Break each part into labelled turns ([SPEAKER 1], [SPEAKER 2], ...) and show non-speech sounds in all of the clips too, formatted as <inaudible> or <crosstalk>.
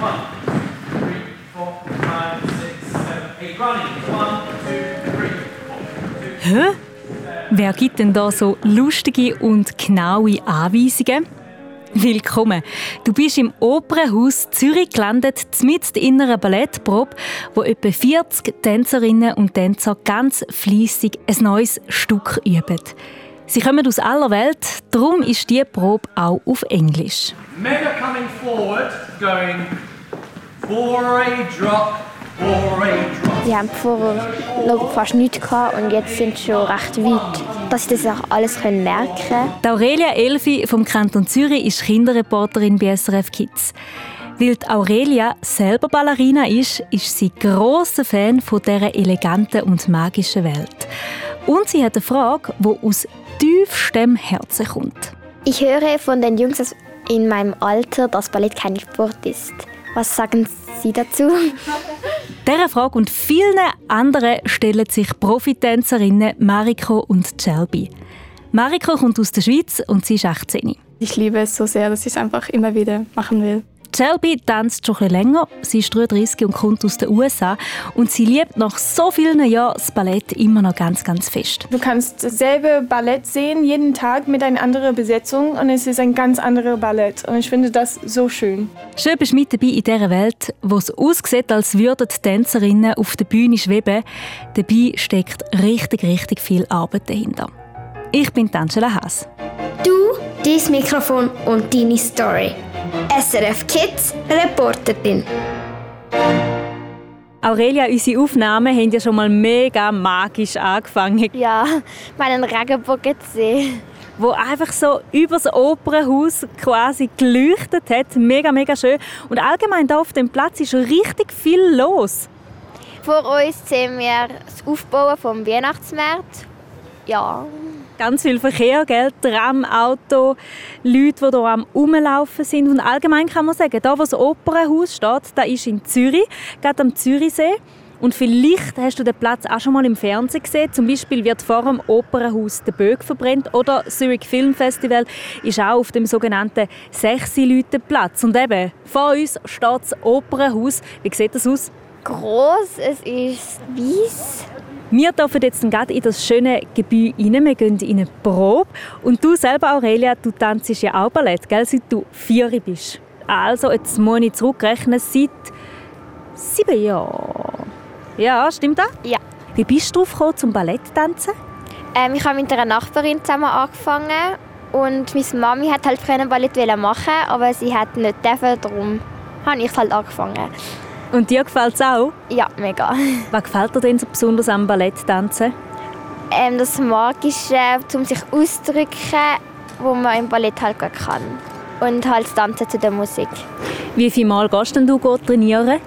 [SPEAKER 1] One, two, three, four, five, six, seven, eight. Running. One, two, three, four. Two,
[SPEAKER 2] Hä? Wer gibt denn da so lustige und genaue Anweisungen? Willkommen. Du bist im Opernhaus Zürich gelandet, mitten in einer Ballettprobe, wo etwa 40 Tänzerinnen und Tänzer ganz fließig ein neues Stück üben. Sie kommen aus aller Welt, darum ist die Probe auch auf Englisch.
[SPEAKER 1] Mega coming forward, going
[SPEAKER 3] Die haben vorher noch fast nichts gehabt und jetzt sind sie schon recht weit, dass sie das auch alles können merken können.
[SPEAKER 2] Die Aurelia Elfi vom Kanton Zürich ist Kinderreporterin bei SRF Kids. Weil Aurelia selber Ballerina ist, ist sie grosser Fan von dieser eleganten und magischen Welt. Und sie hat eine Frage, die aus tiefstem Herzen kommt.
[SPEAKER 3] Ich höre von den Jungs in meinem Alter, dass Ballett kein Sport ist. Was sagen Sie dazu? <laughs>
[SPEAKER 2] Dieser Frage und vielen anderen stellen sich Profitänzerinnen Mariko und Shelby. Mariko kommt aus der Schweiz und sie ist 18.
[SPEAKER 4] Ich liebe es so sehr, dass ich es einfach immer wieder machen will.
[SPEAKER 2] Shelby tanzt schon ein länger. Sie ist 33 und kommt aus den USA. Und sie liebt nach so vielen Jahren das Ballett immer noch ganz, ganz fest.
[SPEAKER 4] Du kannst dasselbe Ballett sehen, jeden Tag mit einer anderen Besetzung und es ist ein ganz anderes Ballett. Und ich finde das so schön.
[SPEAKER 2] Schön bist du mit dabei in dieser Welt, wo es aussieht, als würden die Tänzerinnen auf der Bühne schweben. Dabei steckt richtig, richtig viel Arbeit dahinter. Ich bin Angela Haas.
[SPEAKER 5] Du, dein Mikrofon und deine Story. SRF Kids Reporterin.
[SPEAKER 2] Aurelia, unsere Aufnahmen haben ja schon mal mega magisch angefangen.
[SPEAKER 3] Ja, meinen Regenbogen zu sehen.
[SPEAKER 2] Wo einfach so über das Opernhaus quasi geleuchtet hat. Mega, mega schön. Und allgemein hier auf dem Platz ist schon richtig viel los.
[SPEAKER 3] Vor uns sehen wir das Aufbauen vom Weihnachtsmarkt. Ja,
[SPEAKER 2] Ganz viel Verkehr, gell? Tram, Auto, Leute, die hier am Rumlaufen sind. Und allgemein kann man sagen, da wo das Opernhaus steht, da ist in Zürich, gerade am Zürichsee. Und vielleicht hast du den Platz auch schon mal im Fernsehen gesehen. Zum Beispiel wird vor dem Opernhaus der Böck verbrennt oder Zurich Film Festival ist auch auf dem sogenannten Sechsi-Leute-Platz. Und eben, vor uns steht das Opernhaus. Wie sieht das aus?
[SPEAKER 3] groß, es ist weiß.
[SPEAKER 2] Wir dürfen jetzt gerade in das schöne Gebäude rein. Wir gehen in eine Probe. Und du selber, Aurelia, du tanzt ja auch Ballett, gell? seit du vier bist. Also, jetzt muss ich zurückrechnen, seit sieben Jahren. Ja, stimmt das?
[SPEAKER 3] Ja.
[SPEAKER 2] Wie bist du drauf gekommen, zum Ballett tanzen?
[SPEAKER 3] Ähm, ich habe mit einer Nachbarin zusammen angefangen und meine Mami hat halt früher Ballett machen, aber sie hat nicht dürfen, darum habe ich halt angefangen.
[SPEAKER 2] Und dir gefällt es auch?
[SPEAKER 3] Ja, mega. <laughs>
[SPEAKER 2] Was gefällt dir denn so besonders am Balletttanzen?
[SPEAKER 3] Ähm, das Magische, um sich auszudrücken, wo man im Ballett halt gut kann. Und halt Tanzen zu der Musik.
[SPEAKER 2] Wie viel Mal gehst denn du gut trainieren?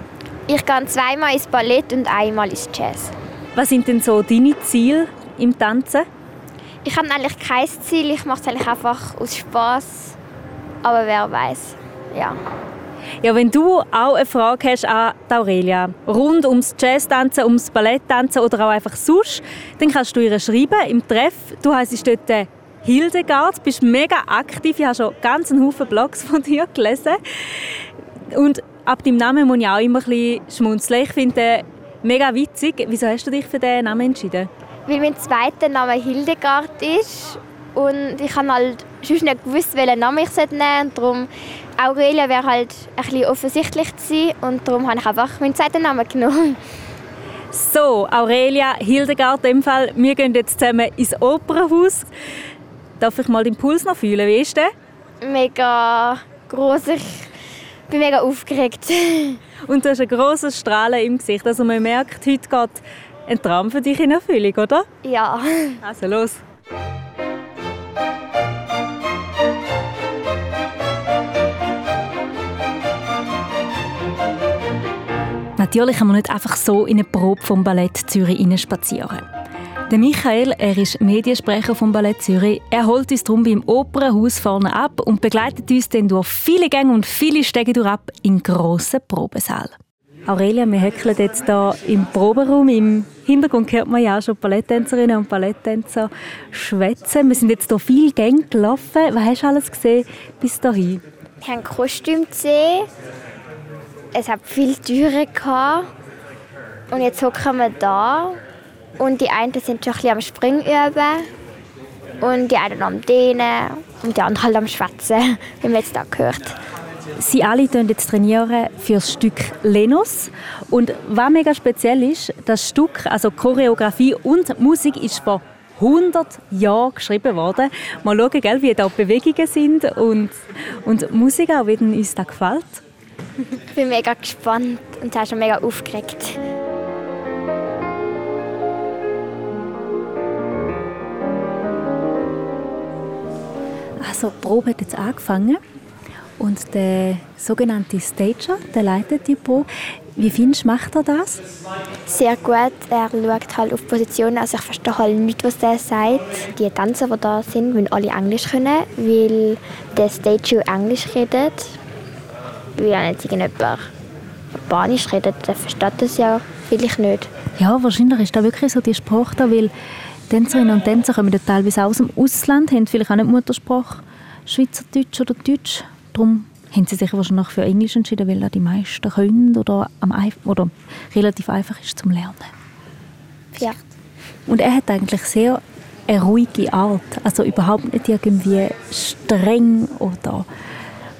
[SPEAKER 3] Ich gehe zweimal ins Ballett und einmal ins Jazz.
[SPEAKER 2] Was sind denn so deine Ziele im Tanzen?
[SPEAKER 3] Ich habe eigentlich kein Ziel, ich mache es eigentlich einfach aus Spaß. Aber wer weiß, ja.
[SPEAKER 2] Ja, wenn du auch eine Frage hast an Aurelia, rund ums Jazztanzen, ums Balletttanzen oder auch einfach sonst, dann kannst du ihr schreiben im Treff. Du heisst dort Hildegard, bist mega aktiv. Ich habe schon ganz einen Haufen Blogs von dir gelesen. Und ab deinem Namen muss ich auch immer ein bisschen schmunzeln. Ich finde den mega witzig. Wieso hast du dich für diesen Namen entschieden?
[SPEAKER 3] Weil mein zweiter Name Hildegard ist und ich habe halt sonst nicht gewusst, welchen Namen ich nehmen sollte. Und darum Aurelia wäre halt ein bisschen offensichtlich sein und darum habe ich einfach meinen zweiten Namen genommen.
[SPEAKER 2] So, Aurelia, Hildegard, in dem Fall, wir gehen jetzt zusammen ins Opernhaus. Darf ich mal den Puls noch fühlen? Wie ist der?
[SPEAKER 3] Mega groß. Ich bin mega aufgeregt. <laughs>
[SPEAKER 2] Und du hast ein grosses Strahlen im Gesicht. Also man merkt, heute geht ein Traum für dich in Erfüllung, oder?
[SPEAKER 3] Ja.
[SPEAKER 2] Also los. Natürlich kann man nicht einfach so in eine Probe vom Ballett Zürich spazieren. Der Michael, er ist Mediensprecher vom Ballett Zürich. Er holt uns darum beim Opernhaus vorne ab und begleitet uns dann durch viele Gänge und viele Stege durch ab in grossen Probensaal. Aurelia, wir häkeln jetzt hier im Proberaum. Im Hintergrund hört man ja auch schon Balletttänzerinnen und Balletttänzer schwätzen. Wir sind jetzt hier viele Gänge gelaufen. Was hast du alles gesehen bis dahin?
[SPEAKER 3] Wir haben Kostüm gesehen, es hat viele Türen gehabt. Und jetzt hocken wir da. Und die einen sind schon ein bisschen am Springen üben. Und die einen am Dehnen. Und die anderen halt am Schwätzen, <laughs> wie man jetzt da gehört.
[SPEAKER 2] Sie alle trainieren jetzt trainieren für das Stück Lenos. Und was mega speziell ist, das Stück, also Choreografie und Musik, ist vor 100 Jahren geschrieben worden. Mal schauen, wie da die Bewegungen sind und, und Musik auch, wie uns das gefällt.
[SPEAKER 3] Ich bin mega gespannt und auch schon mega aufgeregt.
[SPEAKER 2] Also die Probe hat jetzt angefangen und der sogenannte Stager, der leitet die Probe. Wie findest du, macht er das?
[SPEAKER 3] Sehr gut. Er schaut halt auf Positionen. Also ich verstehe halt nicht, was er sagt. Die Tänzer, die da sind, müssen alle Englisch können, weil der Stage Englisch redet. Weil nicht irgendjemand Spanisch redet, der versteht das ja vielleicht nicht.
[SPEAKER 2] Ja, wahrscheinlich ist da wirklich so die Sprache da, weil Tänzerinnen und Tänzer kommen ja teilweise aus dem Ausland, haben vielleicht auch nicht Muttersprache Schweizerdeutsch oder Deutsch. Darum haben sie sich wahrscheinlich für Englisch entschieden, weil da die meisten können oder, am, oder relativ einfach ist zum Lernen.
[SPEAKER 3] Ja.
[SPEAKER 2] Und er hat eigentlich sehr eine ruhige Art, also überhaupt nicht irgendwie streng oder,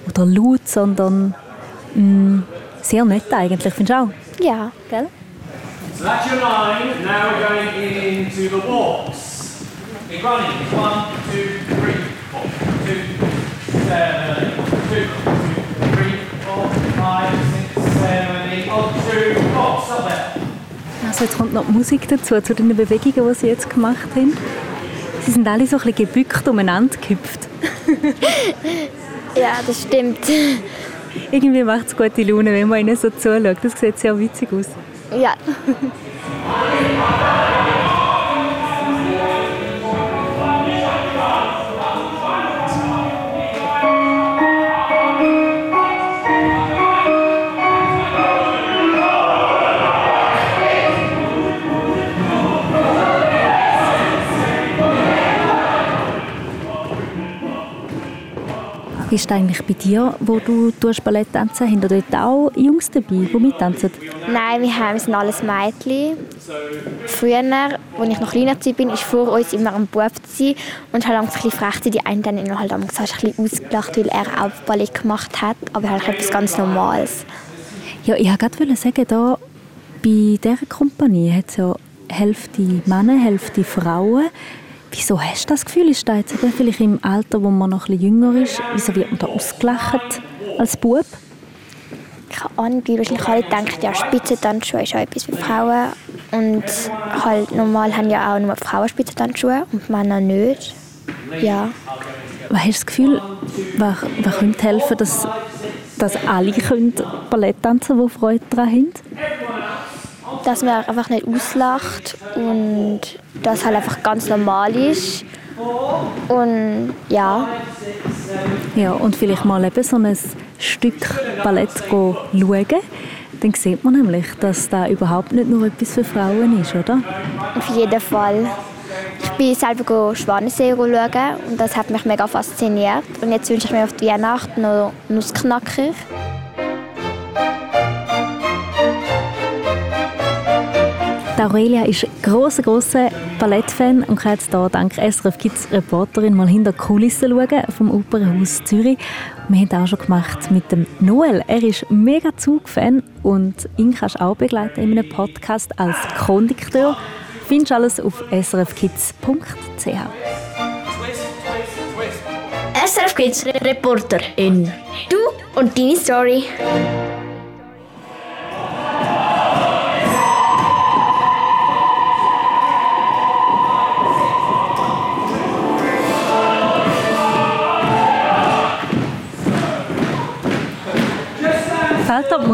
[SPEAKER 2] oder laut, sondern mh, sehr nett eigentlich, findest du auch?
[SPEAKER 3] Ja.
[SPEAKER 2] Gell?
[SPEAKER 1] So that's your line. Now we're going into the walks. In running, one, two, three, four, two, seven, eight, two, two, three, four, five, six, seven, eight, one, two, four. Stop there.
[SPEAKER 2] Also jetzt kommt noch die Musik dazu, zu den Bewegungen, die sie jetzt gemacht haben. Sie sind alle so ein bisschen gebückt umeinander gehüpft. <laughs>
[SPEAKER 3] Ja, das stimmt.
[SPEAKER 2] Irgendwie macht es gute Laune, wenn man ihnen so zuschaut. Das sieht sehr witzig aus.
[SPEAKER 3] Ja. <laughs>
[SPEAKER 2] Wie ist es eigentlich bei dir, wo du tust Ballett tanzen? Haben dort auch Jungs dabei, die mittanzen?
[SPEAKER 3] Nein, wir haben, sind alles Mädchen. Früher, als ich noch kleiner war, war vor uns immer ein Bub und halt ein bisschen frech. Die einen haben ihn halt ein bisschen ausgelacht, weil er auch Ballett gemacht hat, aber halt etwas ganz Normales.
[SPEAKER 2] Ja, ich wollte gerade sagen, da bei dieser Kompanie hat es ja Hälfte Männer, Hälfte Frauen. Wieso hast du das Gefühl? Ist das jetzt eben vielleicht im Alter, wo man noch ein bisschen jünger ist, wieso wird man da ausgelacht als Bub?
[SPEAKER 3] Keine Ahnung, weil wahrscheinlich alle denken, ja, Spitzentanzschuhe ist auch etwas für Frauen. Und halt normal haben ja auch nur Frauen Spitzentanzschuhe und Männer nicht. Ja.
[SPEAKER 2] Was hast du das Gefühl, was, was könnte helfen, dass, dass alle können Ballett tanzen können, die Freude daran haben?
[SPEAKER 3] Dass man einfach nicht auslacht und das halt einfach ganz normal ist. Und ja.
[SPEAKER 2] Ja, und vielleicht mal eben so ein Stück Ballett schauen. Dann sieht man nämlich, dass da überhaupt nicht nur etwas für Frauen ist, oder?
[SPEAKER 3] Auf jeden Fall. Ich bin selber Schwanensee schauen und das hat mich mega fasziniert. Und jetzt wünsche ich mir auf die Weihnacht noch Nussknacker.
[SPEAKER 2] Aurelia ist großer großer Ballettfan und kann jetzt hier dank SRF Kids Reporterin mal hinter die Kulissen schauen vom Opernhaus Zürich. Wir haben das auch schon gemacht mit dem Noel. Er ist mega Zugfan und ihn kannst du auch begleiten in einem Podcast als Kondukteur. Findest alles auf srfkids.ch.
[SPEAKER 5] SRF Kids Reporterin. Du und deine Story.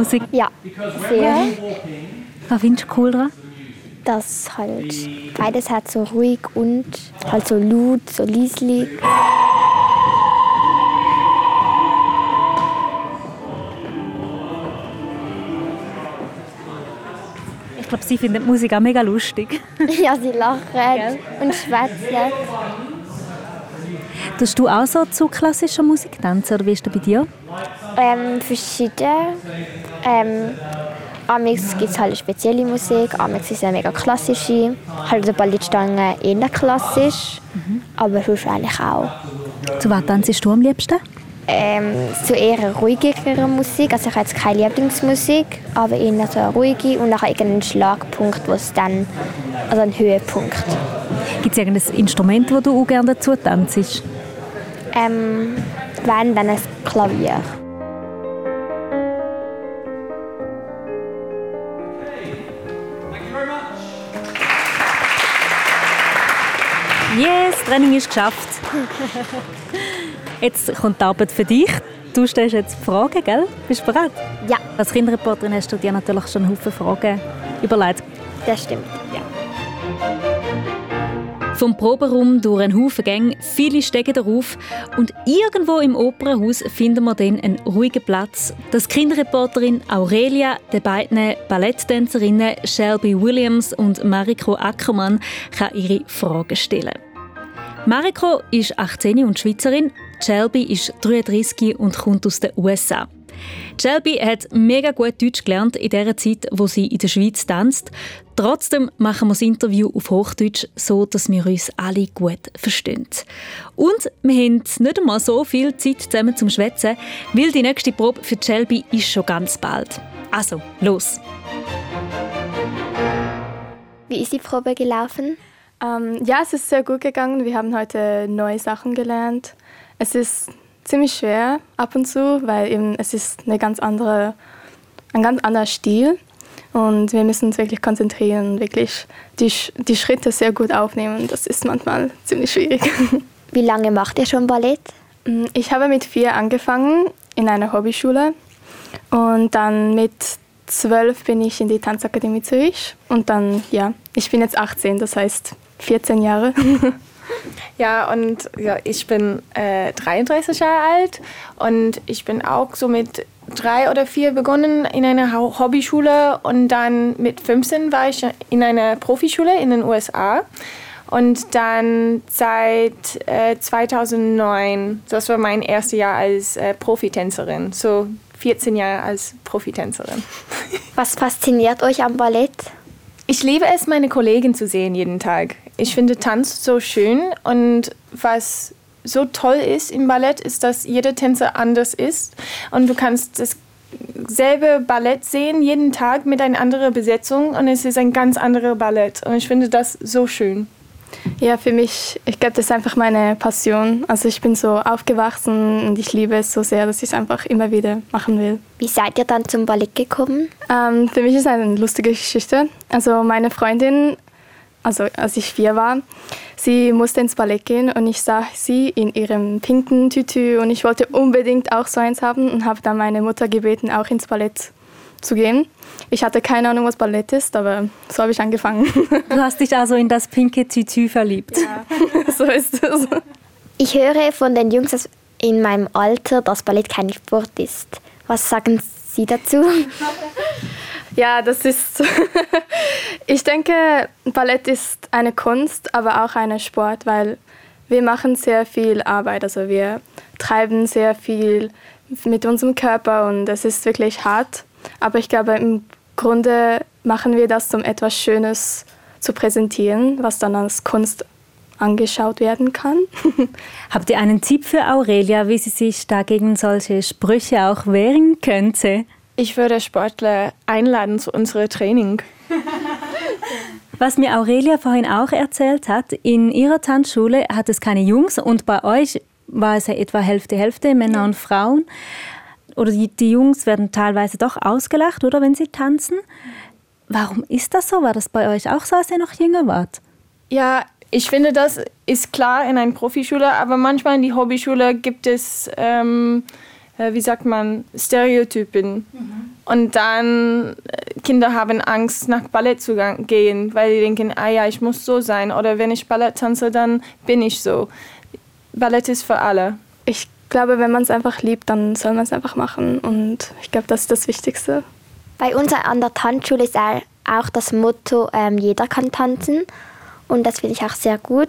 [SPEAKER 2] Musik?
[SPEAKER 3] Ja, sehr.
[SPEAKER 2] Was findest du cool daran?
[SPEAKER 3] Das halt beides hat so ruhig und halt so laut, so leislich.
[SPEAKER 2] Ich glaube, sie findet die Musik auch mega lustig. <laughs>
[SPEAKER 3] Ja, sie lachen und schwätzen.
[SPEAKER 2] Tust du auch so zu klassischer Musik tanzen oder wie ist das bei dir?
[SPEAKER 3] Ähm, verschieden. Ähm, Amix gibt es halt spezielle Musik, Amix ist eine mega klassische, halt der Ballettstange eher klassisch, mhm. aber sonst eigentlich auch.
[SPEAKER 2] Zu was tanzst du am liebsten?
[SPEAKER 3] Ähm, zu eher ruhigere Musik, also ich habe jetzt keine Lieblingsmusik, aber eher so ruhige und nachher irgendeinen Schlagpunkt, wo es dann, also ein Höhepunkt.
[SPEAKER 2] Gibt es irgendein Instrument, das du auch gerne dazu tanzt?
[SPEAKER 3] Ähm, wenn, dann ein Klavier.
[SPEAKER 2] Training ist geschafft. <laughs> Jetzt kommt die Arbeit für dich. Du stellst jetzt Fragen, gell? Bist du bereit?
[SPEAKER 3] Ja.
[SPEAKER 2] Als Kinderreporterin hast du dir natürlich schon Haufen Fragen überlegt.
[SPEAKER 3] Das stimmt, ja.
[SPEAKER 2] Vom Proberaum durch einen Haufen Gänge, viele steigen darauf und irgendwo im Opernhaus finden wir dann einen ruhigen Platz, dass Kinderreporterin Aurelia den beiden Balletttänzerinnen Shelby Williams und Mariko Ackermann kann ihre Fragen stellen Mariko ist 18 und Schweizerin, Shelby ist 33 und kommt aus den USA. Shelby hat mega gut Deutsch gelernt in der Zeit, wo sie in der Schweiz tanzt. Trotzdem machen wir das Interview auf Hochdeutsch, so dass wir uns alle gut verstehen. Und wir haben nicht einmal so viel Zeit zusammen zum Schwätzen, weil die nächste Probe für Shelby ist schon ganz bald. Also, los!
[SPEAKER 3] Wie ist die Probe gelaufen?
[SPEAKER 4] Ähm, ja, es ist sehr gut gegangen. Wir haben heute neue Sachen gelernt. Es ist ziemlich schwer ab und zu, weil eben es ist eine ganz andere, ein ganz anderer Stil. Und wir müssen uns wirklich konzentrieren und wirklich die, die Schritte sehr gut aufnehmen. Das ist manchmal ziemlich schwierig. <laughs>
[SPEAKER 3] Wie lange macht ihr schon Ballett?
[SPEAKER 4] Mm, ich habe mit vier angefangen in einer Hobbyschule und dann mit zwölf bin ich in die Tanzakademie Zürich und dann, ja, ich bin jetzt 18, das heißt 14 Jahre. <laughs>
[SPEAKER 6] Ja, und ja, ich bin äh, 33 Jahre alt und ich bin auch so mit drei oder vier begonnen in einer Hobbyschule und dann mit 15 war ich in einer Profischule in den USA. Und dann seit äh, 2009, das war mein erstes Jahr als äh, Profitänzerin, so 14 Jahre als Profitänzerin.
[SPEAKER 3] Was fasziniert euch am Ballett?
[SPEAKER 6] Ich liebe es, meine Kollegen zu sehen jeden Tag. Ich finde Tanz so schön und was so toll ist im Ballett, ist, dass jeder Tänzer anders ist und du kannst dasselbe Ballett sehen jeden Tag mit einer anderen Besetzung und es ist ein ganz anderes Ballett und ich finde das so schön.
[SPEAKER 4] Ja, für mich, ich glaube, das ist einfach meine Passion. Also ich bin so aufgewachsen und ich liebe es so sehr, dass ich es einfach immer wieder machen will.
[SPEAKER 3] Wie seid ihr dann zum Ballett gekommen?
[SPEAKER 4] Ähm, für mich ist es eine lustige Geschichte. Also meine Freundin also als ich vier war, sie musste ins Ballett gehen und ich sah sie in ihrem pinken Tütü und ich wollte unbedingt auch so eins haben und habe dann meine Mutter gebeten, auch ins Ballett zu gehen. Ich hatte keine Ahnung, was Ballett ist, aber so habe ich angefangen.
[SPEAKER 2] Du hast dich also in das pinke Tütü verliebt.
[SPEAKER 4] Ja, <laughs> so ist es.
[SPEAKER 3] Ich höre von den Jungs in meinem Alter, dass Ballett kein Sport ist. Was sagen Sie dazu? <laughs>
[SPEAKER 4] Ja, das ist. <laughs> ich denke, Ballett ist eine Kunst, aber auch ein Sport, weil wir machen sehr viel Arbeit. Also wir treiben sehr viel mit unserem Körper und es ist wirklich hart. Aber ich glaube, im Grunde machen wir das, um etwas Schönes zu präsentieren, was dann als Kunst angeschaut werden kann. <laughs>
[SPEAKER 2] Habt ihr einen Tipp für Aurelia, wie sie sich dagegen solche Sprüche auch wehren könnte?
[SPEAKER 6] Ich würde Sportler einladen zu unserem Training.
[SPEAKER 2] Was mir Aurelia vorhin auch erzählt hat, in ihrer Tanzschule hat es keine Jungs und bei euch war es ja etwa Hälfte, Hälfte, Männer und Frauen. Oder die, die Jungs werden teilweise doch ausgelacht, oder, wenn sie tanzen. Warum ist das so? War das bei euch auch so, als ihr noch jünger wart?
[SPEAKER 6] Ja, ich finde, das ist klar in einer Profischule, aber manchmal in die Hobbyschule gibt es ähm, äh, wie sagt man, Stereotypen. Mhm. Und dann äh, Kinder haben Angst, nach Ballett zu gehen, weil sie denken, ah ja, ich muss so sein. Oder wenn ich Ballett tanze, dann bin ich so. Ballett ist für alle.
[SPEAKER 4] Ich glaube, wenn man es einfach liebt, dann soll man es einfach machen. Und ich glaube, das ist das Wichtigste.
[SPEAKER 3] Bei uns an der Tanzschule ist auch das Motto, ähm, jeder kann tanzen. Und das finde ich auch sehr gut.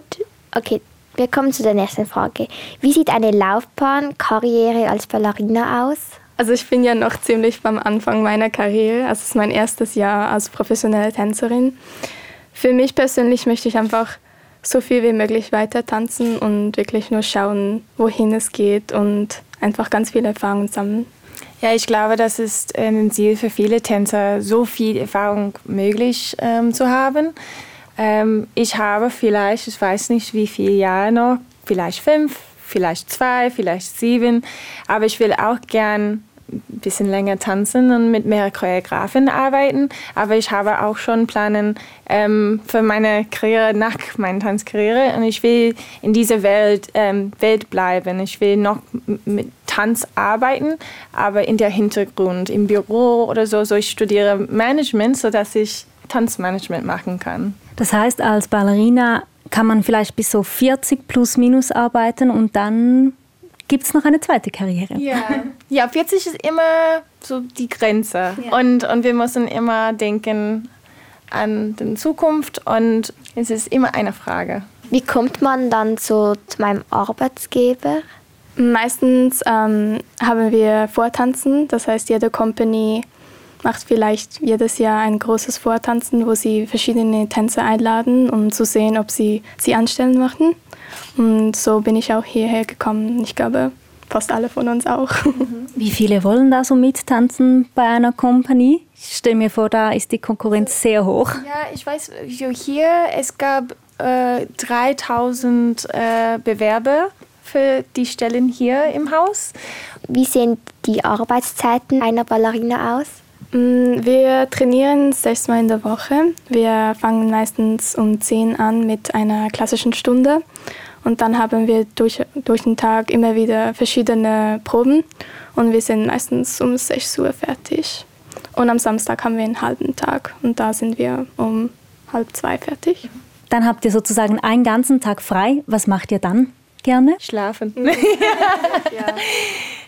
[SPEAKER 3] Okay, wir kommen zu der nächsten Frage. Wie sieht eine Laufbahn, Karriere als Ballerina aus?
[SPEAKER 4] Also ich bin ja noch ziemlich beim Anfang meiner Karriere. Also es ist mein erstes Jahr als professionelle Tänzerin. Für mich persönlich möchte ich einfach so viel wie möglich weiter tanzen und wirklich nur schauen, wohin es geht und einfach ganz viel Erfahrung sammeln.
[SPEAKER 6] Ja, ich glaube, das ist ein Ziel für viele Tänzer, so viel Erfahrung möglich ähm, zu haben. Ähm, ich habe vielleicht, ich weiß nicht wie viele Jahre noch, vielleicht fünf, vielleicht zwei, vielleicht sieben, aber ich will auch gern ein bisschen länger tanzen und mit mehr Choreografen arbeiten. Aber ich habe auch schon Pläne ähm, für meine Karriere nach meiner Tanzkarriere. Und ich will in dieser Welt, ähm, Welt bleiben. Ich will noch mit Tanz arbeiten, aber in der Hintergrund, im Büro oder so. So ich studiere Management, sodass ich Tanzmanagement machen kann.
[SPEAKER 2] Das heißt, als Ballerina kann man vielleicht bis so 40 plus minus arbeiten und dann gibt es noch eine zweite Karriere.
[SPEAKER 6] Ja. ja, 40 ist immer so die Grenze. Ja. Und, und wir müssen immer denken an die Zukunft und es ist immer eine Frage.
[SPEAKER 3] Wie kommt man dann so zu meinem Arbeitsgeber?
[SPEAKER 4] Meistens ähm, haben wir Vortanzen, das heißt jede Company macht vielleicht jedes Jahr ein großes Vortanzen, wo sie verschiedene Tänzer einladen, um zu sehen, ob sie sie anstellen möchten. Und so bin ich auch hierher gekommen. Ich glaube, fast alle von uns auch. <laughs>
[SPEAKER 2] Wie viele wollen da so mittanzen bei einer Kompanie? Ich stelle mir vor, da ist die Konkurrenz sehr hoch.
[SPEAKER 6] Ja, ich weiß, hier es gab äh, 3000 äh, Bewerber für die Stellen hier im Haus.
[SPEAKER 3] Wie sehen die Arbeitszeiten einer Ballerina aus?
[SPEAKER 4] Mm, wir trainieren sechsmal in der Woche. Wir fangen meistens um 10 an mit einer klassischen Stunde und dann haben wir durch, durch den Tag immer wieder verschiedene Proben und wir sind meistens um 6 Uhr fertig. Und am Samstag haben wir einen halben Tag und da sind wir um halb zwei fertig.
[SPEAKER 2] Dann habt ihr sozusagen einen ganzen Tag frei. Was macht ihr dann gerne?
[SPEAKER 6] Schlafen. <laughs> ja.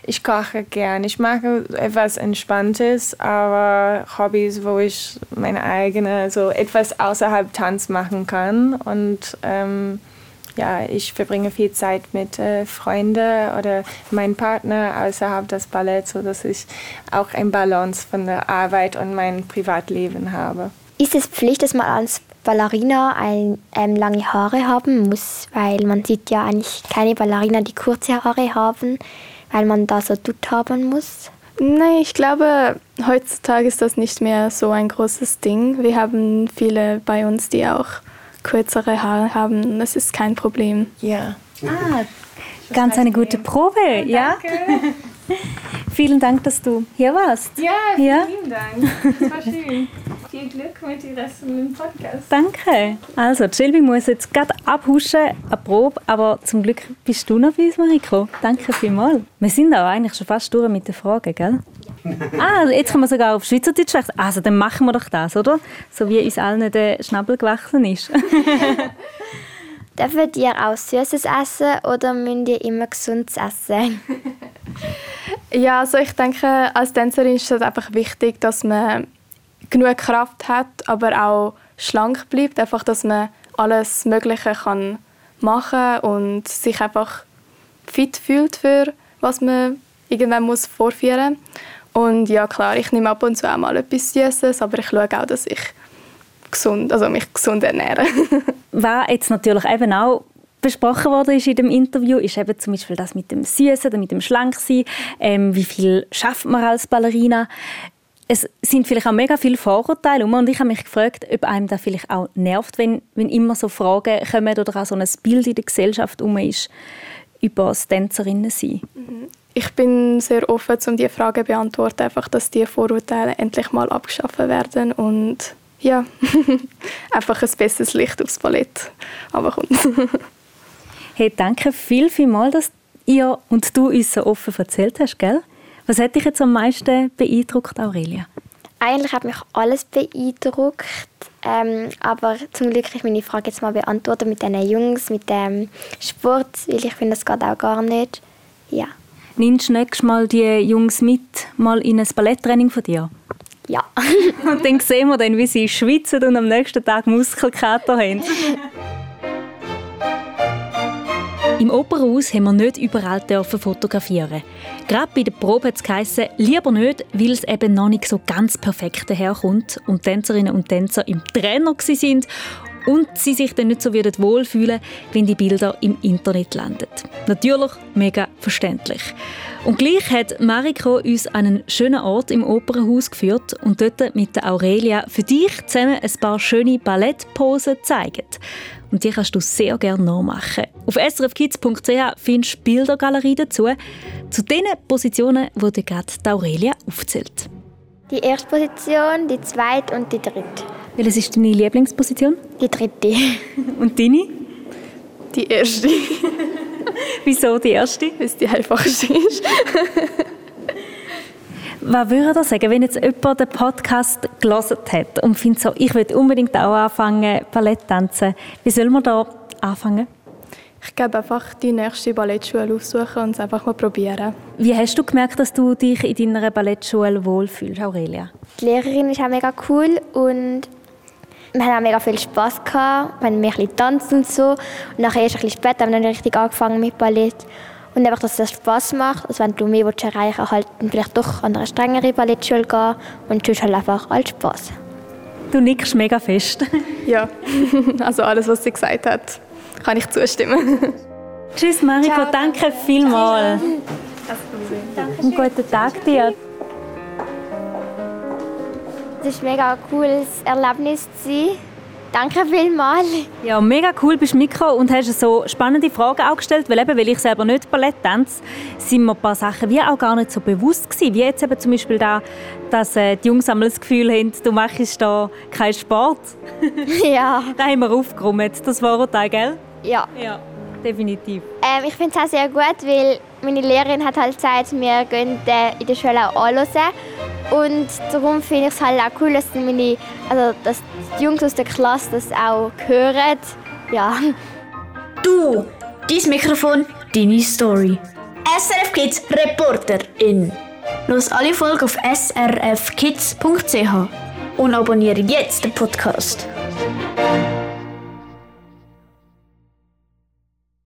[SPEAKER 6] Ich koche gern. Ich mag etwas Entspanntes, aber Hobbys, wo ich meine eigene, so etwas außerhalb Tanz machen kann. Und ähm, ja, ich verbringe viel Zeit mit äh, Freunden oder meinem Partner außerhalb des Balletts, sodass ich auch ein Balance von der Arbeit und meinem Privatleben habe.
[SPEAKER 3] Ist es Pflicht, dass man als Ballerina ein, ähm, lange Haare haben muss? Weil man sieht ja eigentlich keine Ballerina, die kurze Haare haben weil man da so tut haben muss?
[SPEAKER 4] Nein, ich glaube, heutzutage ist das nicht mehr so ein großes Ding. Wir haben viele bei uns, die auch kürzere Haare haben. Das ist kein Problem.
[SPEAKER 6] Ja.
[SPEAKER 2] Ah, ganz eine gute Probe, ja?
[SPEAKER 6] Danke. <laughs>
[SPEAKER 2] Vielen Dank, dass du hier warst.
[SPEAKER 6] Ja, vielen ja? Dank. Das war schön. <laughs> Viel Glück mit dem Rest im Podcast.
[SPEAKER 2] Danke. Also, Shelby muss jetzt gerade abhuschen, eine Probe, aber zum Glück bist du noch bei uns, Mariko. Danke vielmals. Wir sind auch eigentlich schon fast durch mit den Fragen, gell? <laughs> ah, jetzt können wir sogar auf Schweizerdeutsch wechseln. Also, dann machen wir doch das, oder? So wie uns allen der Schnabel gewachsen ist.
[SPEAKER 3] Dürft ihr auch Süßes essen oder müsst ihr immer Gesundes essen?
[SPEAKER 4] Ja, also ich denke, als Tänzerin ist es einfach wichtig, dass man genug Kraft hat, aber auch schlank bleibt. Einfach, dass man alles Mögliche kann machen und sich einfach fit fühlt für was man irgendwann muss vorführen Und ja, klar, ich nehme ab und zu auch mal etwas Süßes, aber ich schaue auch, dass ich gesund, also mich gesund ernähre. <laughs>
[SPEAKER 2] Was jetzt natürlich eben auch besprochen worden ist in dem Interview, ist eben zum Beispiel das mit dem Süßen, mit dem Schlanksein, ähm, wie viel schafft man als Ballerina. Es sind vielleicht auch mega viele Vorurteile und ich habe mich gefragt, ob einem das vielleicht auch nervt, wenn, wenn immer so Fragen kommen oder auch so ein Bild in der Gesellschaft um ist über das Tänzerinnen sein.
[SPEAKER 4] Mhm. Ich bin sehr offen, um diese Fragen zu beantworten, einfach, dass diese Vorurteile endlich mal abgeschafft werden und ja, <laughs> einfach ein besseres Licht aufs Ballett kommt. <laughs>
[SPEAKER 2] hey, danke viel, viel mal, dass ihr und du uns so offen erzählt hast, gell? Was hat dich jetzt am meisten beeindruckt, Aurelia?
[SPEAKER 3] Eigentlich hat mich alles beeindruckt, ähm, aber zum Glück ist meine Frage jetzt mal beantwortet mit den Jungs, mit dem Sport, weil ich finde, das geht auch gar nicht. Ja.
[SPEAKER 2] Nimmst du nächstes Mal die Jungs mit, mal in ein Balletttraining von dir?
[SPEAKER 3] Ja. <laughs>
[SPEAKER 2] und dann sehen wir dann, wie sie schwitzen und am nächsten Tag Muskelkater haben. <laughs> Im Opernhaus haben wir nicht überall dürfen fotografieren. Gerade bei der Probe hat es lieber nicht, weil es eben noch nicht so ganz perfekt daherkommt und Tänzerinnen und Tänzer im Trainer sind und sie sich dann nicht so wohlfühlen, wenn die Bilder im Internet landen. Natürlich mega verständlich. Und gleich hat Mariko uns an einen schönen Ort im Opernhaus geführt und dort mit der Aurelia für dich zusammen ein paar schöne Ballettposen gezeigt. Und die kannst du sehr gerne nachmachen. Auf srfkids.ch findest du Bildergalerie dazu, zu den Positionen, die dir gerade Aurelia aufzählt.
[SPEAKER 3] Die erste Position, die zweite und die dritte.
[SPEAKER 2] Welches ist deine Lieblingsposition?
[SPEAKER 3] Die dritte.
[SPEAKER 2] Und deine?
[SPEAKER 4] Die erste. <laughs>
[SPEAKER 2] Wieso die erste?
[SPEAKER 4] Weil es die einfachste ist.
[SPEAKER 2] Was würde ihr sagen, wenn jetzt jemand den Podcast gelesen hat und findet so, ich will unbedingt auch anfangen, Ballett tanzen. Wie soll man da anfangen?
[SPEAKER 4] Ich glaube einfach die nächste Ballettschule aufsuchen und es einfach mal probieren.
[SPEAKER 2] Wie hast du gemerkt, dass du dich in deiner Ballettschule wohlfühlst, Aurelia?
[SPEAKER 3] Die Lehrerin ist auch mega cool und wir haben auch mega viel Spass gehabt. Wir haben mehr ein tanzt und so. Und nachher erst ein bisschen später haben wir dann richtig angefangen mit Ballett. Und einfach, dass das Spass macht. Also wenn du mehr willst erreichen willst, halt dann vielleicht doch an eine strengere Ballettschule gehen und sonst halt einfach als Spass.
[SPEAKER 2] Du nickst mega fest. <laughs>
[SPEAKER 4] Ja, also alles, was sie gesagt hat, kann ich zustimmen.
[SPEAKER 2] Tschüss Mariko,
[SPEAKER 3] Ciao.
[SPEAKER 2] danke vielmals. Einen guten Tag dir.
[SPEAKER 3] Es war mega ein cooles Erlebnis. Danke vielmals.
[SPEAKER 2] Ja, mega cool bist du mitgekommen und hast so spannende Fragen auch gestellt, weil eben, weil ich selber nicht Ballett tanze, sind mir ein paar Sachen wie auch gar nicht so bewusst gewesen. Wie jetzt eben zum Beispiel da, dass äh, die Jungs einmal das Gefühl haben, du machst da keinen Sport. <laughs>
[SPEAKER 3] ja. <laughs>
[SPEAKER 2] Da haben wir aufgeräumt. Das Vorurteil, gell?
[SPEAKER 3] ja.
[SPEAKER 2] Ja, definitiv.
[SPEAKER 3] Ähm, ich finde es auch sehr gut, weil meine Lehrerin hat halt gesagt, wir gehen äh, in der Schule auch anhören. Und darum finde ich es halt auch cool, dass, meine, also, dass die Jungs aus der Klasse das auch hören. Ja.
[SPEAKER 5] Du, dein Mikrofon, deine Story. SRF Kids Reporterin. Los alle Folgen auf srfkids.ch und abonniere jetzt den Podcast.